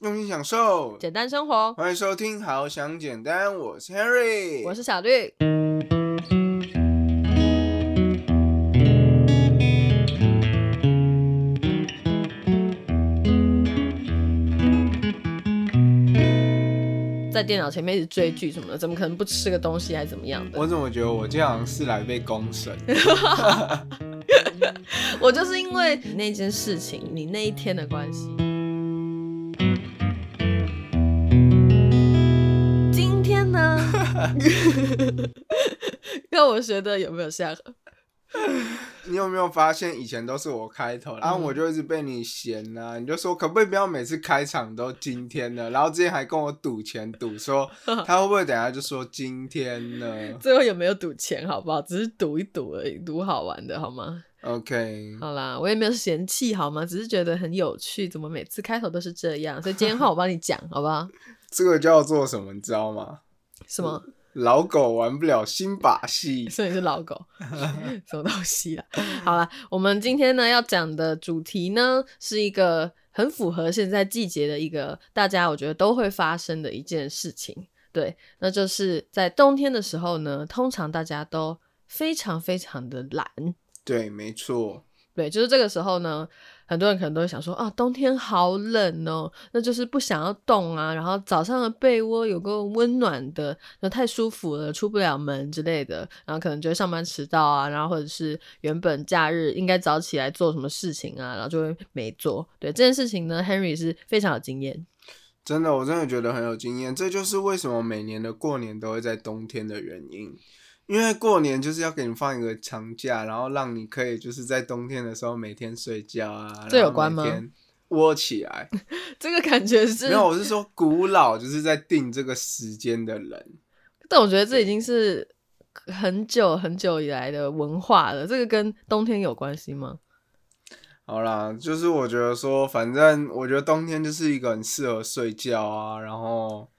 用心享受，简单生活。欢迎收听《好想简单》，我是 Henry，我是小绿。在电脑前面一直追剧什么的，怎么可能不吃个东西还是怎么样的？我怎么觉得我这样是来被公审？我就是因为你那件事情，你那一天的关系。呢？跟我学的有没有像？你有没有发现以前都是我开头，然后我就一直被你嫌啊？你就说可不可以不要每次开场都今天呢？然后之前还跟我赌钱，赌说 他会不会等下就说今天呢？最后有没有赌钱？好不好？只是赌一赌而已，赌好玩的好吗？OK，好啦，我也没有嫌弃好吗？只是觉得很有趣，怎么每次开头都是这样？所以今天换我帮你讲，好不好？这个叫做什么？你知道吗？什么？老狗玩不了新把戏，所以是老狗，什么东西啊？好了，我们今天呢要讲的主题呢，是一个很符合现在季节的一个大家我觉得都会发生的一件事情。对，那就是在冬天的时候呢，通常大家都非常非常的懒。对，没错。对，就是这个时候呢。很多人可能都会想说啊，冬天好冷哦，那就是不想要动啊。然后早上的被窝有个温暖的，那太舒服了，出不了门之类的。然后可能就会上班迟到啊，然后或者是原本假日应该早起来做什么事情啊，然后就会没做。对这件事情呢，Henry 是非常有经验。真的，我真的觉得很有经验。这就是为什么每年的过年都会在冬天的原因。因为过年就是要给你放一个长假，然后让你可以就是在冬天的时候每天睡觉啊，这有关吗？窝起来，这个感觉是没有，我是说古老就是在定这个时间的人。但我觉得这已经是很久很久以来的文化了。这个跟冬天有关系吗？好啦，就是我觉得说，反正我觉得冬天就是一个很适合睡觉啊，然后。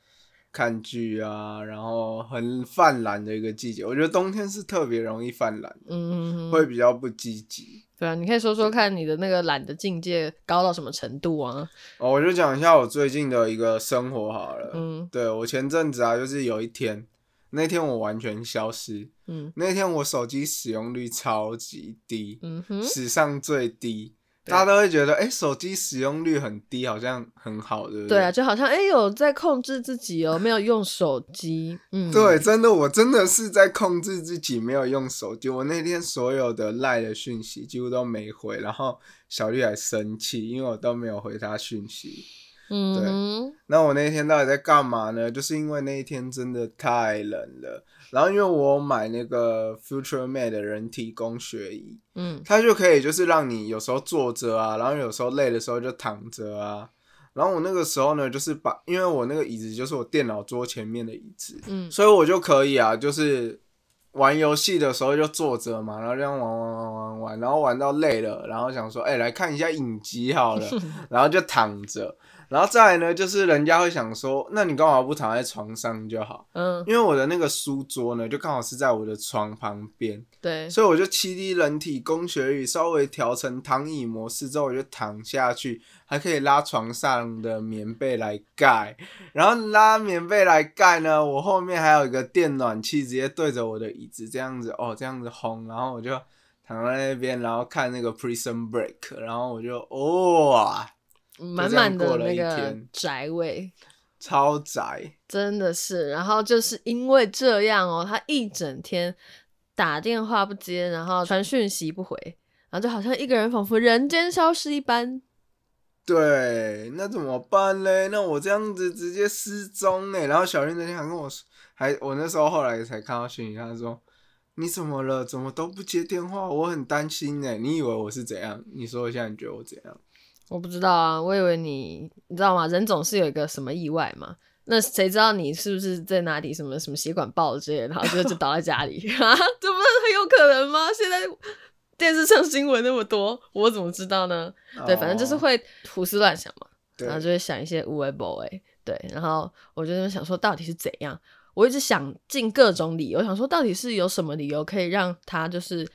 看剧啊，然后很泛滥的一个季节，我觉得冬天是特别容易泛滥，嗯，会比较不积极。对啊，你可以说说看你的那个懒的境界高到什么程度啊？哦，我就讲一下我最近的一个生活好了。嗯，对我前阵子啊，就是有一天，那天我完全消失，嗯，那天我手机使用率超级低，嗯哼，史上最低。大家都会觉得，哎，手机使用率很低，好像很好，对不对？对啊，就好像哎，有在控制自己哦，没有用手机。嗯，对，真的，我真的是在控制自己，没有用手机。我那天所有的赖的讯息几乎都没回，然后小绿还生气，因为我都没有回他讯息。嗯，对。那我那天到底在干嘛呢？就是因为那一天真的太冷了。然后因为我买那个 Future Made 的人体工学椅，嗯，它就可以就是让你有时候坐着啊，然后有时候累的时候就躺着啊。然后我那个时候呢，就是把因为我那个椅子就是我电脑桌前面的椅子，嗯，所以我就可以啊，就是玩游戏的时候就坐着嘛，然后这样玩玩玩玩玩，然后玩到累了，然后想说，哎，来看一下影集好了，然后就躺着。然后再来呢，就是人家会想说，那你干嘛不躺在床上就好？嗯，因为我的那个书桌呢，就刚好是在我的床旁边。对，所以我就七 D 人体工学椅稍微调成躺椅模式之后，我就躺下去，还可以拉床上的棉被来盖。然后拉棉被来盖呢，我后面还有一个电暖气，直接对着我的椅子这样子哦，这样子烘。然后我就躺在那边，然后看那个 Prison Break，然后我就哇。满满的那个宅味，超宅，真的是。然后就是因为这样哦，他一整天打电话不接，然后传讯息不回，然后就好像一个人仿佛人间消失一般。对，那怎么办嘞？那我这样子直接失踪哎。然后小云那天还跟我说，还我那时候后来才看到讯息，他说你怎么了？怎么都不接电话？我很担心哎。你以为我是怎样？你说一下，你觉得我怎样？我不知道啊，我以为你，你知道吗？人总是有一个什么意外嘛？那谁知道你是不是在哪里什么什么血管爆了之类的，然后就就倒在家里 啊？这不是很有可能吗？现在电视上新闻那么多，我怎么知道呢？对，反正就是会胡思乱想嘛，然后就会想一些无为 boy，对，然后我就想说到底是怎样？我一直想尽各种理由，想说到底是有什么理由可以让他就是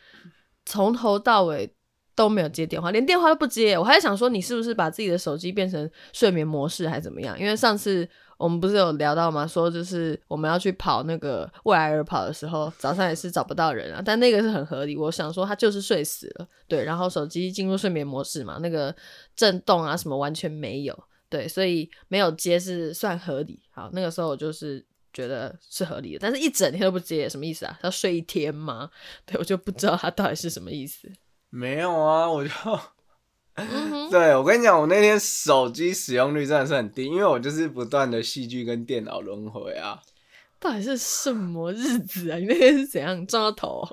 从头到尾。都没有接电话，连电话都不接。我还在想说，你是不是把自己的手机变成睡眠模式，还是怎么样？因为上次我们不是有聊到吗？说就是我们要去跑那个未来而跑的时候，早上也是找不到人啊。但那个是很合理，我想说他就是睡死了，对，然后手机进入睡眠模式嘛，那个震动啊什么完全没有，对，所以没有接是算合理。好，那个时候我就是觉得是合理的，但是一整天都不接，什么意思啊？要睡一天吗？对我就不知道他到底是什么意思。没有啊，我就，对我跟你讲，我那天手机使用率真的是很低，因为我就是不断的戏剧跟电脑轮回啊。到底是什么日子啊？你那天是怎样撞到头，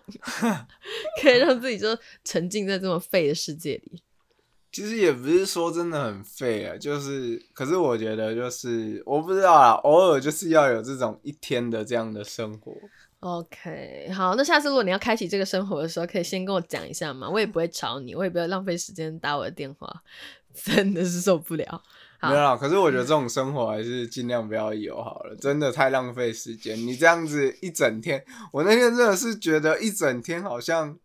可以让自己就沉浸在这么废的世界里？其实也不是说真的很废啊，就是，可是我觉得就是我不知道啊，偶尔就是要有这种一天的这样的生活。OK，好，那下次如果你要开启这个生活的时候，可以先跟我讲一下嘛，我也不会吵你，我也不会浪费时间打我的电话，真的是受不了。没有啦，可是我觉得这种生活还是尽量不要有好了，真的太浪费时间。你这样子一整天，我那天真的是觉得一整天好像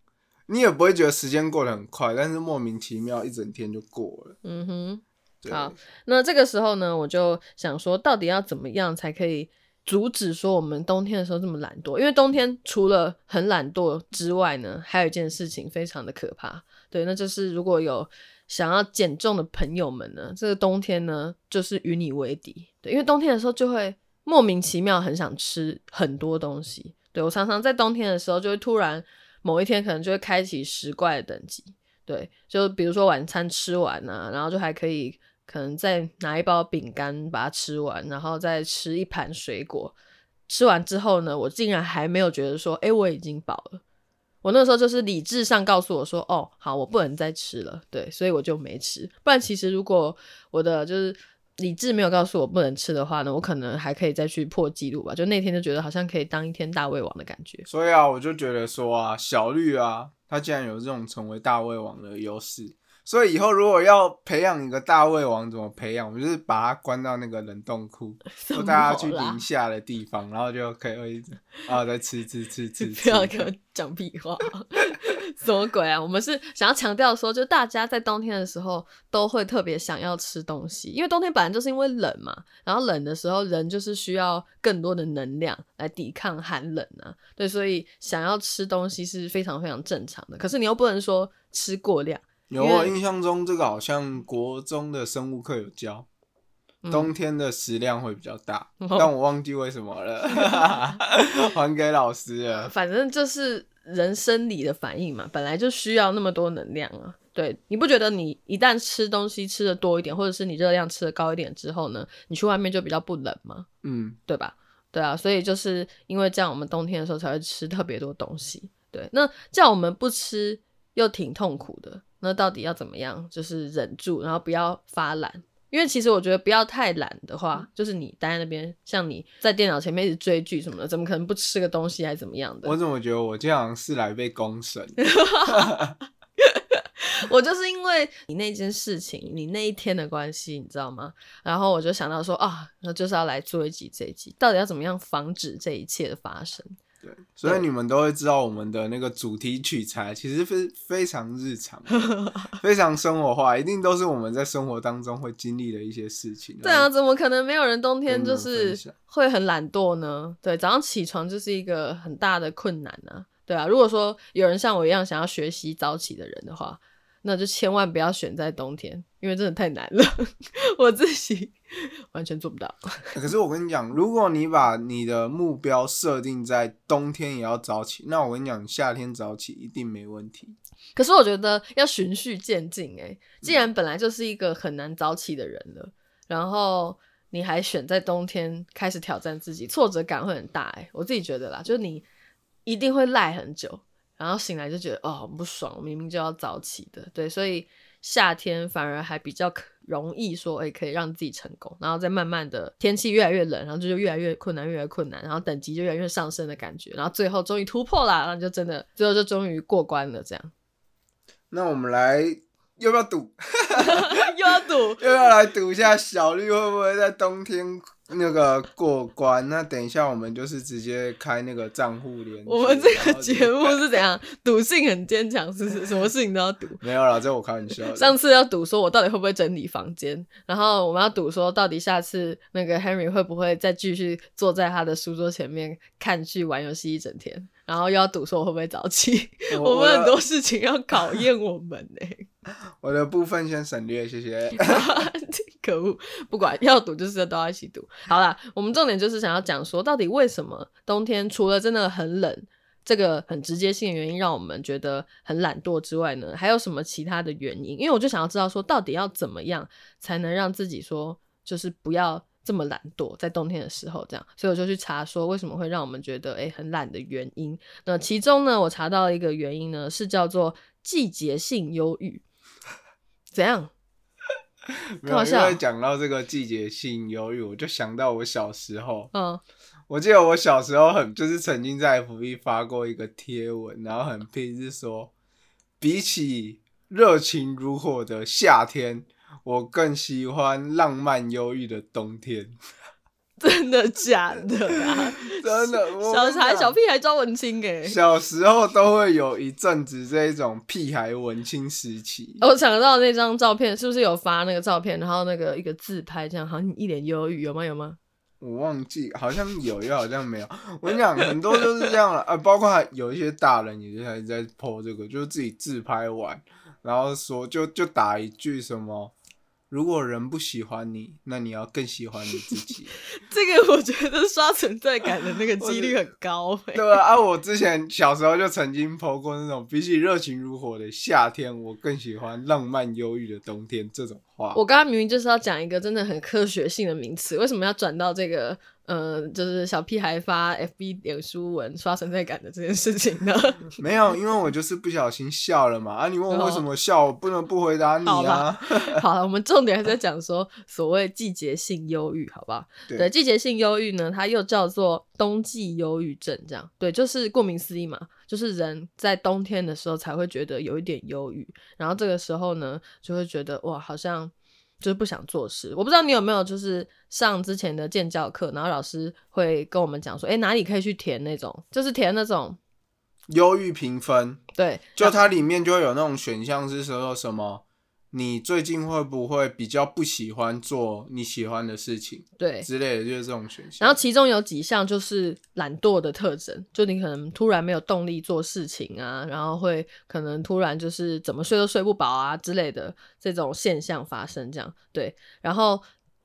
你也不会觉得时间过得很快，但是莫名其妙一整天就过了。嗯哼，好，那这个时候呢，我就想说，到底要怎么样才可以？阻止说我们冬天的时候这么懒惰，因为冬天除了很懒惰之外呢，还有一件事情非常的可怕。对，那就是如果有想要减重的朋友们呢，这个冬天呢就是与你为敌。对，因为冬天的时候就会莫名其妙很想吃很多东西。对我常常在冬天的时候就会突然某一天可能就会开启十怪的等级。对，就比如说晚餐吃完啊，然后就还可以。可能再拿一包饼干把它吃完，然后再吃一盘水果。吃完之后呢，我竟然还没有觉得说，哎，我已经饱了。我那时候就是理智上告诉我说，哦，好，我不能再吃了。对，所以我就没吃。不然其实如果我的就是理智没有告诉我不能吃的话呢，我可能还可以再去破纪录吧。就那天就觉得好像可以当一天大胃王的感觉。所以啊，我就觉得说啊，小绿啊，他竟然有这种成为大胃王的优势。所以以后如果要培养一个大胃王，怎么培养？我们就是把它关到那个冷冻库，带大家去零下的地方，然后就可以啊，再吃吃吃吃。不要跟我讲屁话，什么鬼啊？我们是想要强调说，就大家在冬天的时候都会特别想要吃东西，因为冬天本来就是因为冷嘛，然后冷的时候人就是需要更多的能量来抵抗寒冷啊。对，所以想要吃东西是非常非常正常的。可是你又不能说吃过量。有我印象中，这个好像国中的生物课有教，冬天的食量会比较大，但我忘记为什么了，还给老师了。反正就是人生理的反应嘛，本来就需要那么多能量啊。对，你不觉得你一旦吃东西吃的多一点，或者是你热量吃的高一点之后呢，你去外面就比较不冷吗？嗯，对吧？对啊，所以就是因为这样，我们冬天的时候才会吃特别多东西。对，那这样我们不吃又挺痛苦的。那到底要怎么样？就是忍住，然后不要发懒。因为其实我觉得不要太懒的话，就是你待在那边，像你在电脑前面一直追剧什么的，怎么可能不吃个东西还是怎么样的？我怎么觉得我这样是来被公审？我就是因为你那件事情，你那一天的关系，你知道吗？然后我就想到说啊，那就是要来做一集这一集，到底要怎么样防止这一切的发生？所以你们都会知道，我们的那个主题取材其实非非常日常，非常生活化，一定都是我们在生活当中会经历的一些事情。对啊，怎么可能没有人冬天就是会很懒惰呢？对，早上起床就是一个很大的困难呢。对啊，如果说有人像我一样想要学习早起的人的话。那就千万不要选在冬天，因为真的太难了，我自己 完全做不到。可是我跟你讲，如果你把你的目标设定在冬天也要早起，那我跟你讲，夏天早起一定没问题。可是我觉得要循序渐进，哎，既然本来就是一个很难早起的人了，然后你还选在冬天开始挑战自己，挫折感会很大，哎，我自己觉得啦，就是你一定会赖很久。然后醒来就觉得哦不爽，明明就要早起的，对，所以夏天反而还比较可容易说，哎，可以让自己成功，然后再慢慢的天气越来越冷，然后就就越来越困难，越来越困难，然后等级就越来越上升的感觉，然后最后终于突破了，然后就真的最后就终于过关了，这样。那我们来要不要赌？又要赌，要不要来赌一下小绿会不会在冬天那个过关？那等一下我们就是直接开那个账户连接。我们这个节目是怎样？赌性很坚强，是不是？什么事情都要赌。没有啦，这我开玩笑。上次要赌说我到底会不会整理房间，然后我们要赌说到底下次那个 Henry 会不会再继续坐在他的书桌前面看剧玩游戏一整天，然后又要赌说我会不会早起。我我们很多事情要考验我们呢、我的部分先省略，谢谢。可恶，不管要赌就是都要一起赌。好啦，我们重点就是想要讲说，到底为什么冬天除了真的很冷这个很直接性的原因让我们觉得很懒惰之外呢，还有什么其他的原因？因为我就想要知道说，到底要怎么样才能让自己说，就是不要。这么懒惰，在冬天的时候这样，所以我就去查说为什么会让我们觉得诶很懒的原因。那其中呢，我查到一个原因呢，是叫做季节性忧郁。怎样？没有，因为讲到这个季节性忧郁，我就想到我小时候。嗯，我记得我小时候很就是曾经在 FB 发过一个贴文，然后很屁是说，比起热情如火的夏天，我更喜欢浪漫忧郁的冬天。真的假的啊？真的，小孩小屁孩装文青哎、小时候都会有一阵子这种屁孩文青时期。我想到那张照片，是不是有发那个照片，然后那个一个自拍，这样好像一脸忧郁，有吗？有吗？我忘记，好像有，又好像没有。我跟你讲，很多都是这样了，啊，包括有一些大人也是还在 po 这个，就是自己自拍完，然后说就就打一句什么，如果人不喜欢你，那你要更喜欢你自己，这个我觉得刷存在感的那个几率很高哎、对吧？啊，我之前小时候就曾经 po 过那种，比起热情如火的夏天，我更喜欢浪漫忧郁的冬天这种话。我刚刚明明就是要讲一个真的很科学性的名词，为什么要转到这个呃，就是小屁孩发 FB 脸书文刷存在感的这件事情呢？没有，因为我就是不小心笑了嘛。啊，你问我为什么笑，我不能不回答你好啊。好了，我们重点还是在讲说所谓季节性忧郁，好不好？对对，季节性忧郁呢，它又叫做冬季忧郁症，这样对，就是顾名思义嘛，就是人在冬天的时候才会觉得有一点忧郁，然后这个时候呢，就会觉得哇，好像就是不想做事。我不知道你有没有就是上之前的建教课，然后老师会跟我们讲说，哎，哪里可以去填那种，就是填那种忧郁评分，对，就它里面就会有那种选项是说什么，你最近会不会比较不喜欢做你喜欢的事情对，之类的，就是这种选项。然后其中有几项就是懒惰的特征，就你可能突然没有动力做事情啊，然后会可能突然就是怎么睡都睡不饱啊之类的这种现象发生，这样对。然后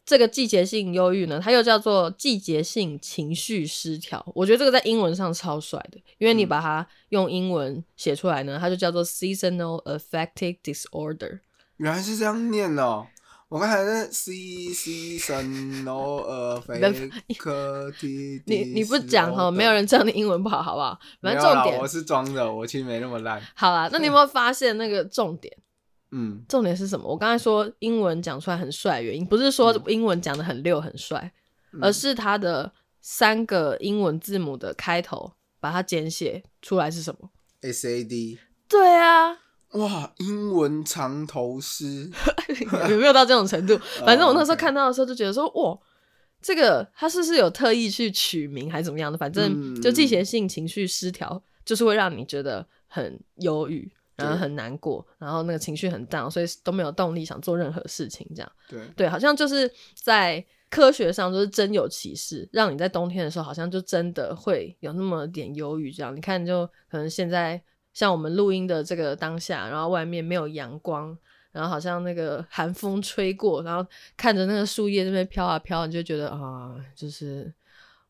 这个季节性忧郁呢，它又叫做季节性情绪失调。我觉得这个在英文上超帅的，因为你嗯把它用英文写出来呢，它就叫做 seasonal affective disorder。原来是这样念哦。我刚才在 C C 神 no 呃非科 T 你你不讲哈，没有人知道你英文不好，好不好？反正重点我是装的，我其实没那么烂。好啦，那你有没有发现那个重点？嗯，重点是什么？我刚才说英文讲出来很帅的原因，不是说嗯英文讲的很溜很帅，嗯而是它的三个英文字母的开头，把它简写出来是什么？S A D 对啊，哇，英文长头诗，有没有到这种程度？反正我那时候看到的时候就觉得说，哇，这个他是不是有特意去取名还是怎么样的？反正嗯就季节性情绪失调，就是会让你觉得很忧郁。然后很难过，然后那个情绪很 down，所以都没有动力想做任何事情，这样。对，对，好像就是在科学上就是真有其事，让你在冬天的时候好像就真的会有那么点忧郁。这样，你看，就可能现在像我们录音的这个当下，然后外面没有阳光，然后好像那个寒风吹过，然后看着那个树叶这边飘啊飘，你就觉得啊，就是。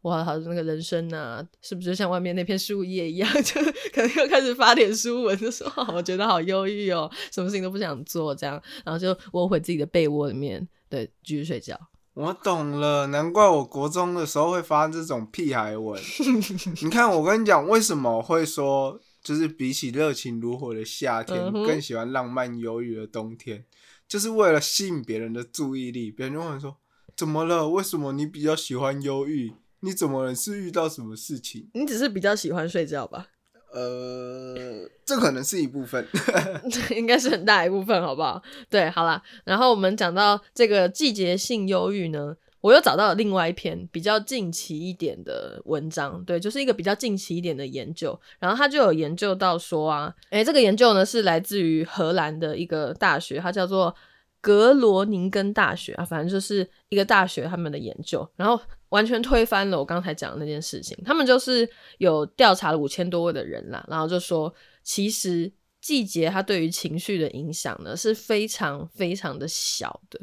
哇，好那个人生呐、是不是就像外面那片树叶一样，就可能又开始发点书文，就说、哦、我觉得好忧郁哦，什么事情都不想做，这样，然后就窝回自己的被窝里面，对，继续睡觉。我懂了，难怪我国中的时候会发这种屁孩文。你看，我跟你讲，为什么会说，就是比起热情如火的夏天，嗯更喜欢浪漫忧郁的冬天，就是为了吸引别人的注意力。别人就会说：“怎么了？为什么你比较喜欢忧郁？你怎么了？是遇到什么事情你只是比较喜欢睡觉吧？呃，这可能是一部分，应该是很大一部分，好不好？对，好啦，然后我们讲到这个季节性忧郁呢，我又找到了另外一篇比较近期一点的文章，对，就是一个比较近期一点的研究，然后他就有研究到说啊，诶，这个研究呢是来自于荷兰的一个大学，它叫做格罗宁根大学啊，反正就是一个大学他们的研究，然后。完全推翻了我刚才讲的那件事情。他们就是有调查了五千多位的人啦，然后就说，其实季节它对于情绪的影响呢是非常非常的小的。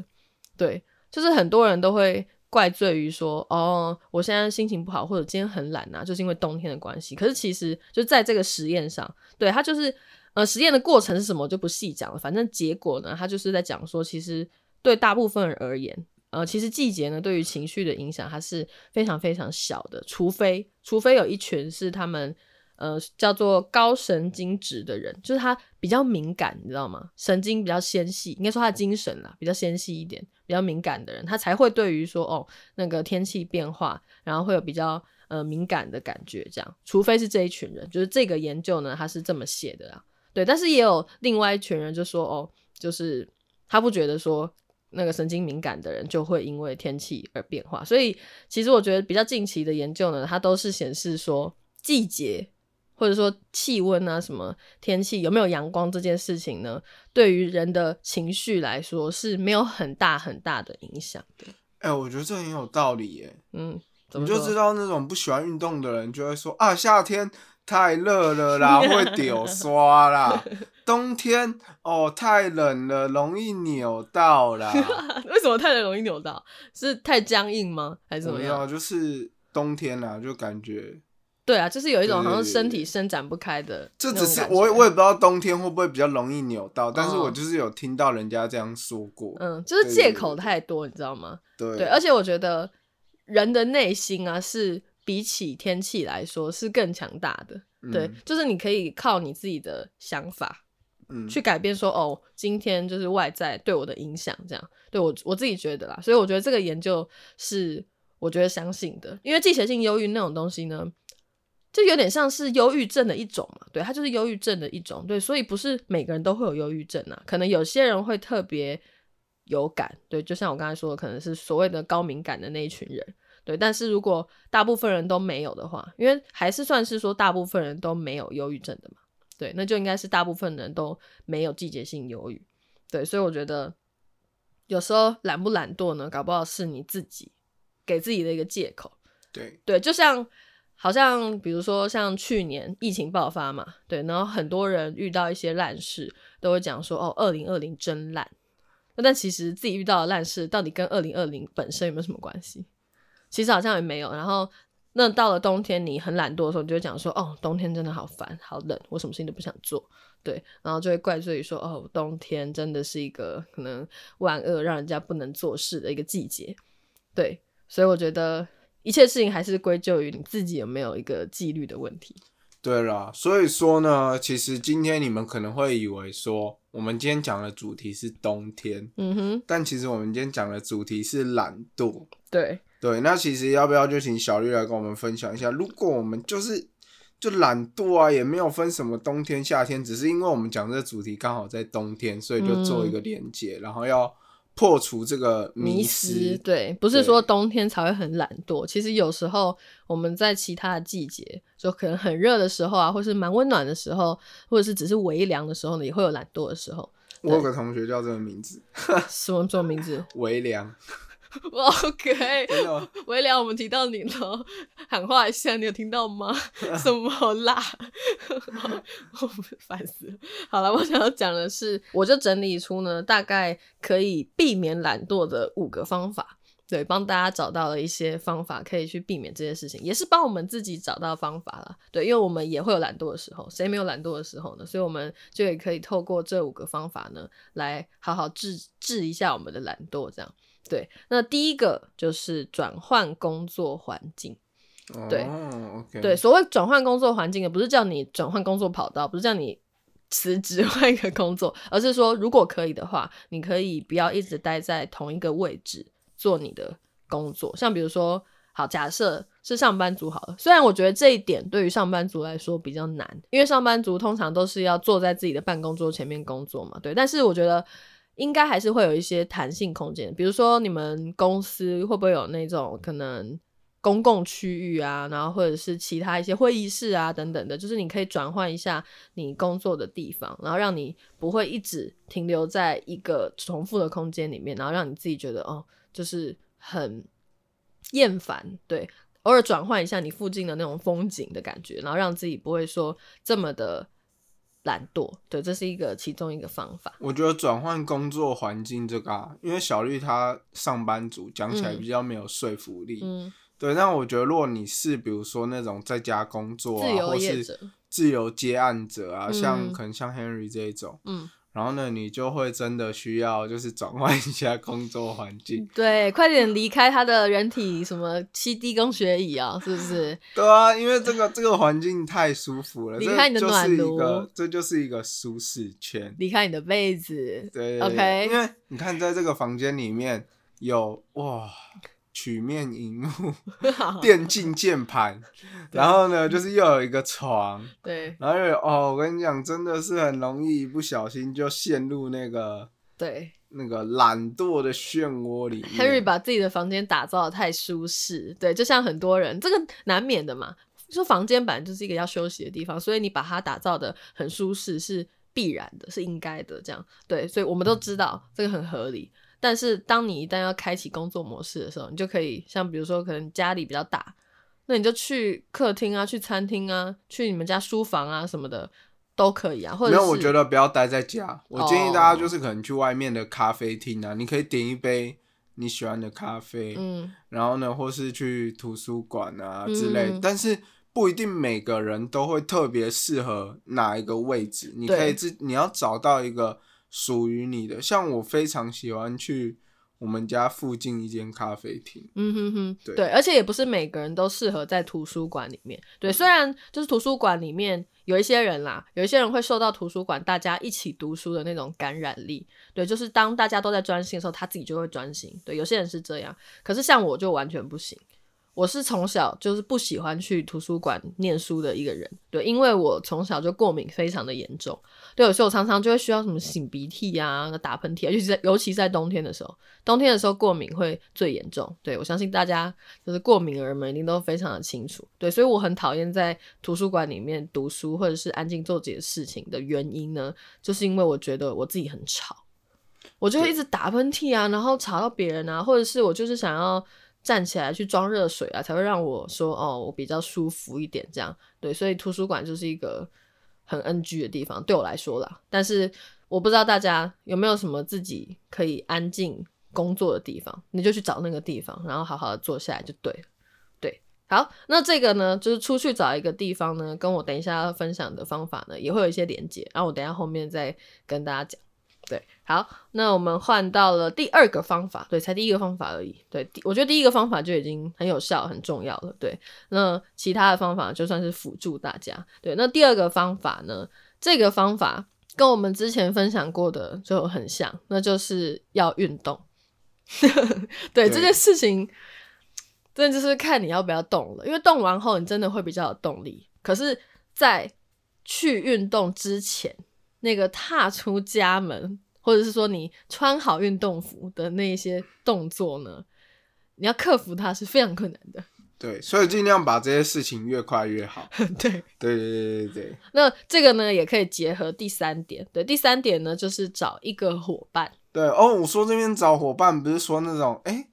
对，就是很多人都会怪罪于说，哦，我现在心情不好，或者今天很懒啊，就是因为冬天的关系。可是其实就在这个实验上，对他就是呃实验的过程是什么，就不细讲了。反正结果呢，他就是在讲说，其实对大部分人而言。呃，其实季节呢，对于情绪的影响，它是非常非常小的，除非除非有一群是他们呃叫做高神经质的人，就是他比较敏感，你知道吗？神经比较纤细，应该说他的精神啦比较纤细一点，比较敏感的人，他才会对于说哦那个天气变化，然后会有比较呃敏感的感觉，这样。除非是这一群人，就是这个研究呢，他是这么写的啦。对，但是也有另外一群人就说哦，就是他不觉得说。那个神经敏感的人就会因为天气而变化，所以其实我觉得比较近期的研究呢，它都是显示说季节或者说气温啊、什么天气有没有阳光这件事情呢，对于人的情绪来说是没有很大很大的影响的。哎，我觉得这很有道理耶。嗯，你就知道那种不喜欢运动的人就会说啊，夏天。太热了啦，会丢刷啦。冬天哦，太冷了，容易扭到啦。为什么太冷容易扭到？是太僵硬吗？还是怎么样？就是冬天啊，就感觉。对啊，就是有一种好像身体伸展不开的。这只是我我也不知道冬天会不会比较容易扭到，但是我就是有听到人家这样说过。嗯，就是借口太多，你知道吗？对。对，而且我觉得人的内心啊是。比起天气来说是更强大的，对，就是你可以靠你自己的想法，嗯，去改变说哦，今天就是外在对我的影响，这样，对我我自己觉得啦，所以我觉得这个研究是我觉得相信的，因为季节性忧郁那种东西呢，就有点像是忧郁症的一种嘛，对，它就是忧郁症的一种，对，所以不是每个人都会有忧郁症啊，可能有些人会特别有感，对，就像我刚才说的，可能是所谓的高敏感的那一群人。对，但是如果大部分人都没有的话，因为还是算是说大部分人都没有忧郁症的嘛，对，那就应该是大部分人都没有季节性忧郁。对，所以我觉得有时候懒不懒惰呢，搞不好是你自己给自己的一个借口。对，对，就像好像比如说像去年疫情爆发嘛，对，然后很多人遇到一些烂事，都会讲说哦，二零二零真烂。那但其实自己遇到的烂事，到底跟二零二零本身有没有什么关系？其实好像也没有，然后那到了冬天，你很懒惰的时候，你就会讲说：“哦，冬天真的好烦，好冷，我什么事情都不想做。”对，然后就会怪罪于说：“哦，冬天真的是一个可能万恶，让人家不能做事的一个季节。”对，所以我觉得一切事情还是归咎于你自己有没有一个纪律的问题。对了，所以说呢，其实今天你们可能会以为说，我们今天讲的主题是冬天，嗯哼，但其实我们今天讲的主题是懒惰。对。对，那其实要不要就请小绿来跟我们分享一下？如果我们就是就懒惰啊，也没有分什么冬天夏天，只是因为我们讲这个主题刚好在冬天，所以就做一个连接，然后要破除这个迷失。对，不是说冬天才会很懒惰，其实有时候我们在其他的季节，就可能很热的时候啊，或是蛮温暖的时候，或者是只是微凉的时候呢，也会有懒惰的时候。我有个同学叫这个名字，什么什么名字？微凉。OK，微凉，我们提到你了，喊话一下，你有听到吗？什么啦？我烦死了！好了，我想要讲的是，我就整理出呢，大概可以避免懒惰的五个方法，对，帮大家找到了一些方法，可以去避免这些事情，也是帮我们自己找到方法了。对，因为我们也会有懒惰的时候，谁没有懒惰的时候呢？所以我们就也可以透过这五个方法呢，来好好治治一下我们的懒惰，这样。对，那第一个就是转换工作环境。对对，所谓转换工作环境，也不是叫你转换工作跑道，不是叫你辞职 换一个工作，而是说，如果可以的话，你可以不要一直待在同一个位置做你的工作。像比如说，好，假设是上班族好了，虽然我觉得这一点对于上班族来说比较难，因为上班族通常都是要坐在自己的办公桌前面工作嘛，对。但是我觉得应该还是会有一些弹性空间，比如说你们公司会不会有那种可能公共区域啊，然后或者是其他一些会议室啊等等的，就是你可以转换一下你工作的地方，然后让你不会一直停留在一个重复的空间里面，然后让你自己觉得哦，就是很厌烦，对。偶尔转换一下你附近的那种风景的感觉，然后让自己不会说这么的懒惰。对，这是一个其中一个方法。我觉得转换工作环境这个，啊，因为小绿他上班族讲起来比较没有说服力。嗯，对。但我觉得如果你是比如说那种在家工作啊，或是自由接案者啊，像可能像 Henry 这一种，嗯。然后呢，你就会真的需要就是转换一下工作环境。对，快点离开他的人体什么七 D 工学椅啊，是不是？对啊，因为这个这个环境太舒服了。离开你的暖炉，这就是一个舒适圈。离开你的被子。对，OK。因为你看，在这个房间里面有哇。曲面荧幕 电竞键盘，然后呢，就是又有一个床，对，然后又有哦，我跟你讲，真的是很容易不小心就陷入那个对那个懒惰的漩涡里。Harry 把自己的房间打造的太舒适，对，就像很多人，这个难免的嘛。说房间本来就是一个要休息的地方，所以你把它打造的很舒适是必然的，是应该的，这样对，所以我们都知道这个很合理。但是，当你一旦要开启工作模式的时候，你就可以像比如说，可能家里比较大，那你就去客厅啊，去餐厅啊，去你们家书房啊什么的都可以啊。或者没有，我觉得不要待在家。我建议大家就是可能去外面的咖啡厅啊，你可以点一杯你喜欢的咖啡，嗯，然后呢，或是去图书馆啊之类。但是不一定每个人都会特别适合哪一个位置，你可以自你要找到一个。属于你的，像我非常喜欢去我们家附近一间咖啡厅。嗯哼哼，对，而且也不是每个人都适合在图书馆里面。对，虽然就是图书馆里面有一些人啦，有一些人会受到图书馆大家一起读书的那种感染力。对，就是当大家都在专心的时候，他自己就会专心。对，有些人是这样，可是像我就完全不行。我是从小就是不喜欢去图书馆念书的一个人，对，因为我从小就过敏非常的严重，对，有时候我常常就会需要什么擤鼻涕啊、打喷嚏，尤其在尤其在冬天的时候，冬天的时候过敏会最严重。对我相信大家就是过敏儿们一定都非常的清楚，对，所以我很讨厌在图书馆里面读书或者是安静做自己的事情的原因呢，就是因为我觉得我自己很吵，我就会一直打喷嚏啊，然后吵到别人啊，或者是我就是想要。站起来去装热水啊，才会让我说哦，我比较舒服一点。这样对，所以图书馆就是一个很 NG 的地方，对我来说啦。但是我不知道大家有没有什么自己可以安静工作的地方，你就去找那个地方，然后好好的坐下来就对。对，好，那这个呢，就是出去找一个地方呢，跟我等一下要分享的方法呢，也会有一些连接，然后我等下后面再跟大家讲。对，好，那我们换到了第二个方法，对，才第一个方法而已。对，我觉得第一个方法就已经很有效、很重要了。对，那其他的方法就算是辅助大家。对，那第二个方法呢？这个方法跟我们之前分享过的就很像，那就是要运动。对，这件事情真的就是看你要不要动了，因为动完后你真的会比较有动力。可是，在去运动之前，那个踏出家门，或者是说你穿好运动服的那些动作呢，你要克服它是非常困难的。对，所以尽量把这些事情越快越好。对，对对对对对。那这个呢，也可以结合第三点。对，第三点呢，就是找一个伙伴。对哦，我说这边找伙伴，不是说那种哎。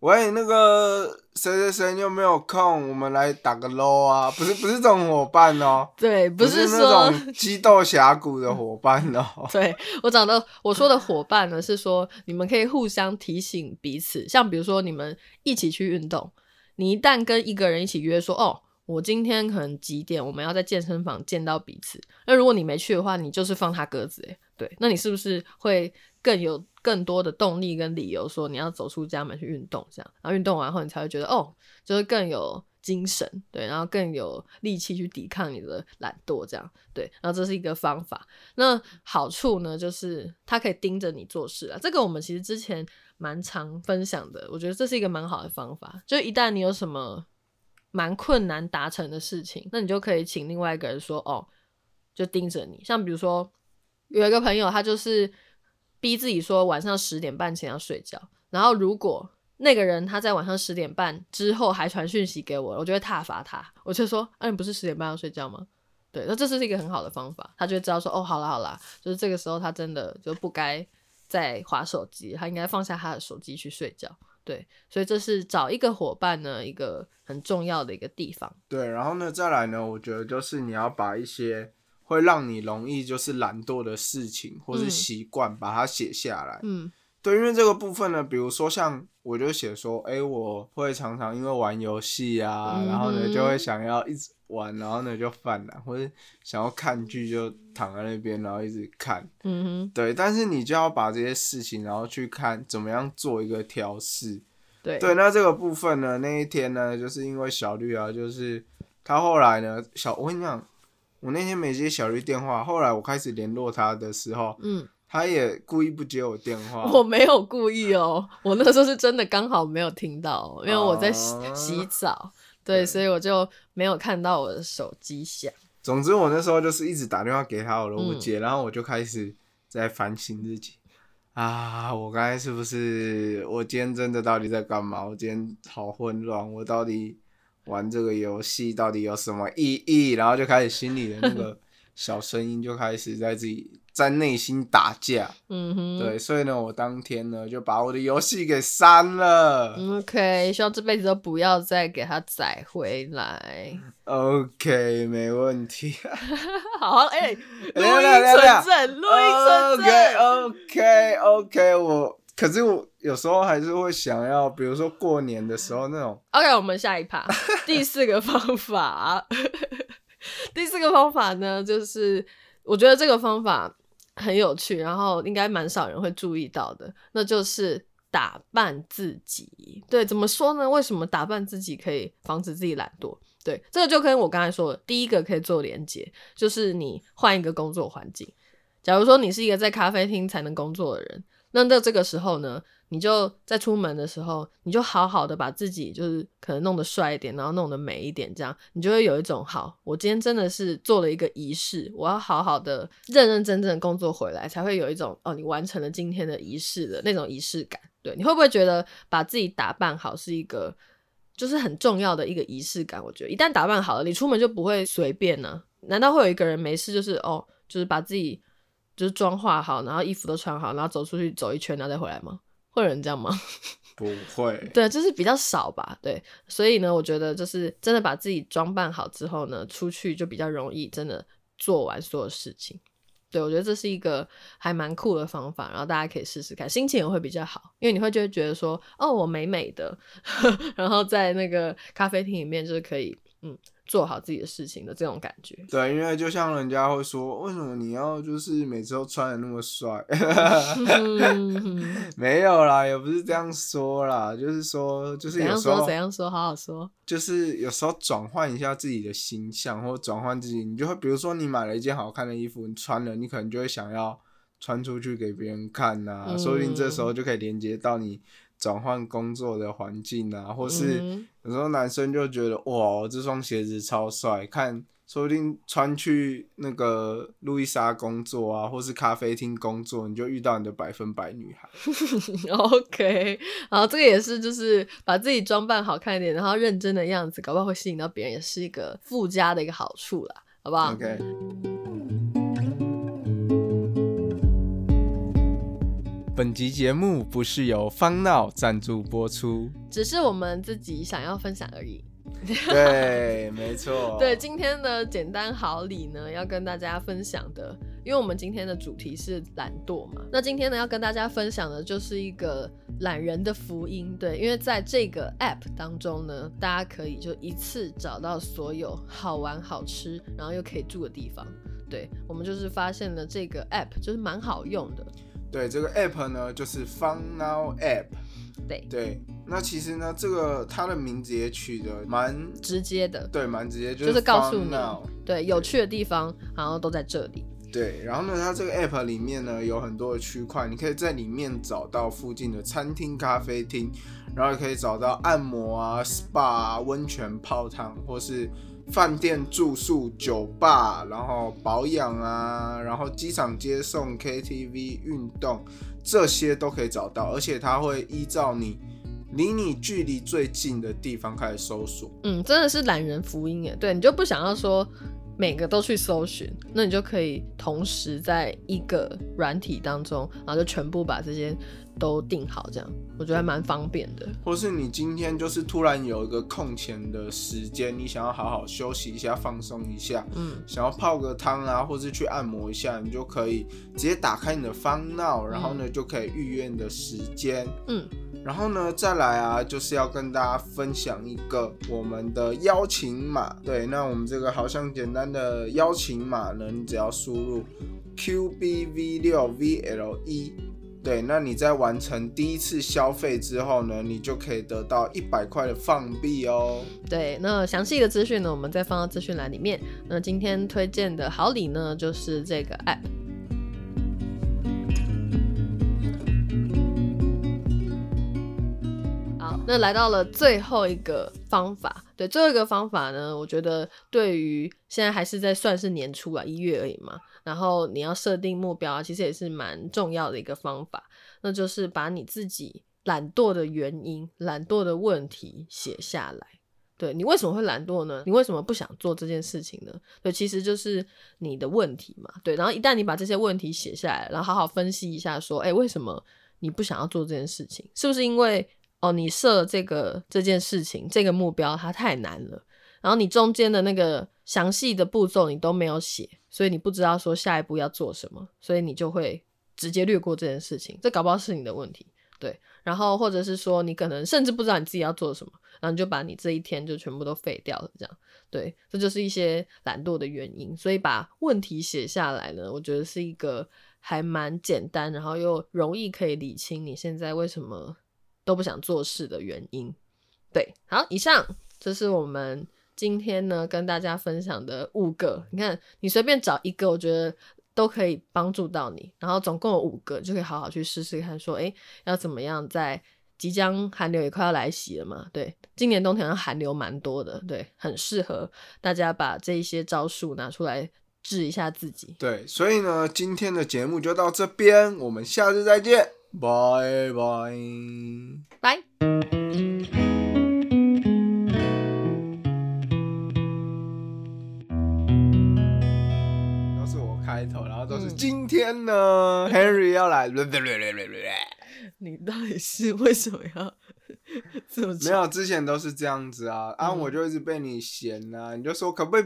喂，那个谁谁谁，你有没有空？我们来打个 low 啊！不是不是这种伙伴哦，对，不是那种激斗峡谷的伙伴哦。对我讲的，我说的伙伴呢，是说你们可以互相提醒彼此，像比如说你们一起去运动，你一旦跟一个人一起约说，哦，我今天可能几点我们要在健身房见到彼此。那如果你没去的话，你就是放他鸽子，诶对，那你是不是会更有？更多的动力跟理由，说你要走出家门去运动，这样，然后运动完后，你才会觉得哦，就是更有精神，对，然后更有力气去抵抗你的懒惰，这样，对，然后这是一个方法。那好处呢，就是它可以盯着你做事啊。这个我们其实之前蛮常分享的，我觉得这是一个蛮好的方法。就一旦你有什么蛮困难达成的事情，那你就可以请另外一个人说，哦，就盯着你。像比如说，有一个朋友，他就是逼自己说晚上十点半前要睡觉，然后如果那个人他在晚上十点半之后还传讯息给我，我就会挞伐他，我就说，啊，你不是十点半要睡觉吗？对，那这是一个很好的方法，他就会知道说，哦，好了好了，就是这个时候他真的就不该再划手机，他应该放下他的手机去睡觉。对，所以这是找一个伙伴呢，一个很重要的一个地方。对，然后呢，再来呢，我觉得就是你要把一些会让你容易就是懒惰的事情或是习惯，把它写下来。嗯，对，因为这个部分呢，比如说像我就写说，哎，我会常常因为玩游戏啊，然后呢就会想要一直玩，然后呢就犯懒，或者想要看剧就躺在那边，然后一直看。嗯哼，对，但是你就要把这些事情，然后去看怎么样做一个调试。对对，那这个部分呢，那一天呢，就是因为小绿啊，就是他后来呢，小我跟你讲，我那天没接小绿电话，后来我开始联络他的时候，嗯，他也故意不接我电话。我没有故意哦，我那时候是真的刚好没有听到，因为我在洗哦洗澡，对，所以我就没有看到我的手机响。总之，我那时候就是一直打电话给他，我都不嗯接，然后我就开始在反省自己啊，我刚才是不是我今天真的到底在干嘛？我今天好混乱，我到底玩这个游戏到底有什么意义？然后就开始心里的那个 小声音就开始在自己在内心打架。嗯哼，对，所以呢，我当天呢就把我的游戏给删了。嗯，OK，希望这辈子都不要再给他载回来。OK，没问题。好，哎、录等音存证，录音存证。OK OK OK，我可是我有时候还是会想要，比如说过年的时候那种，OK，我们下一趴，第四个方法。第四个方法呢，就是我觉得这个方法很有趣，然后应该蛮少人会注意到的，那就是打扮自己。对，怎么说呢？为什么打扮自己可以防止自己懒惰？对，这个就跟我刚才说的，第一个可以做连接，就是你换一个工作环境。假如说你是一个在咖啡厅才能工作的人，那到这个时候呢，你就在出门的时候，你就好好的把自己就是可能弄得帅一点，然后弄得美一点，这样你就会有一种好，我今天真的是做了一个仪式，我要好好的认认真真的工作回来，才会有一种哦，你完成了今天的仪式的那种仪式感。对，你会不会觉得把自己打扮好是一个就是很重要的一个仪式感？我觉得一旦打扮好了，你出门就不会随便呢、难道会有一个人没事就是哦，就是把自己就是妆化好，然后衣服都穿好，然后走出去走一圈，然后再回来吗？会有人这样吗？不会。对，就是比较少吧。对，所以呢，我觉得就是真的把自己装扮好之后呢，出去就比较容易真的做完所有事情。对，我觉得这是一个还蛮酷的方法，然后大家可以试试看，心情也会比较好，因为你会就会觉得说，哦，我美美的，然后在那个咖啡厅里面就是可以，嗯，做好自己的事情的这种感觉。对，因为就像人家会说，为什么你要就是每次都穿的那么帅？嗯 没有啦，也不是这样说啦，就是说，就是有时候怎样说，好好说。就是有时候转换一下自己的形象，或者转换自己，你就会比如说你买了一件好看的衣服，你穿了，你可能就会想要穿出去给别人看呐、嗯说不定这时候就可以连接到你转换工作的环境啊，或是嗯有时候男生就觉得哇，我这双鞋子超帅，看说不定穿去那个路易莎工作啊，或是咖啡厅工作，你就遇到你的百分百女孩。OK，然后这个也是，就是把自己装扮好看一点，然后认真的样子，搞不好会吸引到别人，也是一个附加的一个好处啦，好不好 OK。本集节目不是由方闹赞助播出。只是我们自己想要分享而已。对，没错。对，今天的简单好礼呢，要跟大家分享的，因为我们今天的主题是懒惰嘛，那今天呢要跟大家分享的就是一个懒人的福音。对，因为在这个 app 当中呢，大家可以就一次找到所有好玩、好吃，然后又可以住的地方。对，我们就是发现了这个 app 就是蛮好用的。对这个 app 呢，就是 Fun Now App。对，对，那其实呢，这个它的名字也取得蛮直接的，对，蛮直接，就是是告诉 Now。对有趣的地方，好像都在这里。对，然后呢，它这个 app 里面呢有很多的区块，你可以在里面找到附近的餐厅、咖啡厅，然后也可以找到按摩啊、SPA 啊、温泉泡汤，或是饭店住宿、酒吧，然后保养啊，然后机场接送、KTV、运动，这些都可以找到，而且它会依照你离你距离最近的地方开始搜索。嗯，真的是懒人福音耶！对你就不想要说。每个都去搜寻，那你就可以同时在一个软体当中，然后就全部把这些都定好，这样我觉得还蛮方便的。或是你今天就是突然有一个空闲的时间，你想要好好休息一下、放松一下，嗯，想要泡个汤啊，或是去按摩一下，你就可以直接打开你的方闹，然后呢就可以预约你的时间，嗯。然后呢，再来啊，就是要跟大家分享一个我们的邀请码。对，那我们这个好像简单的邀请码呢，你只要输入 QBV 六 VLE。对，那你在完成第一次消费之后呢，你就可以得到一百块的放币哦。对，那详细的资讯呢，我们再放到资讯栏里面。那今天推荐的好礼呢，就是这个 App。好那来到了最后一个方法，对，最后一个方法呢，我觉得对于现在还是在算是年初啊，一月而已嘛。然后你要设定目标啊，其实也是蛮重要的一个方法，那就是把你自己懒惰的原因、懒惰的问题写下来。对你为什么会懒惰呢？你为什么不想做这件事情呢？对，其实就是你的问题嘛。对，然后一旦你把这些问题写下来，然后好好分析一下，说，哎，为什么你不想要做这件事情？是不是因为？哦，你设这个这件事情这个目标它太难了，然后你中间的那个详细的步骤你都没有写，所以你不知道说下一步要做什么，所以你就会直接略过这件事情，这搞不好是你的问题，对。然后或者是说你可能甚至不知道你自己要做什么，然后你就把你这一天就全部都废掉了，这样，对，这就是一些懒惰的原因。所以把问题写下来呢，我觉得是一个还蛮简单，然后又容易可以理清你现在为什么。都不想做事的原因，对，好，以上这是我们今天呢跟大家分享的五个。你看，你随便找一个，我觉得都可以帮助到你。然后总共有五个，就可以好好去试试看，说，哎，要怎么样在即将寒流也快要来袭了嘛？对，今年冬天好像寒流蛮多的，对，很适合大家把这一些招数拿出来治一下自己。对，所以呢，今天的节目就到这边，我们下次再见。拜拜，拜。都是我开头，然后都是今天呢，Henry 要来。你到底是为什么要 这么？没有，之前都是这样子啊，啊，我就一直被你嫌啊，你就说可不可以？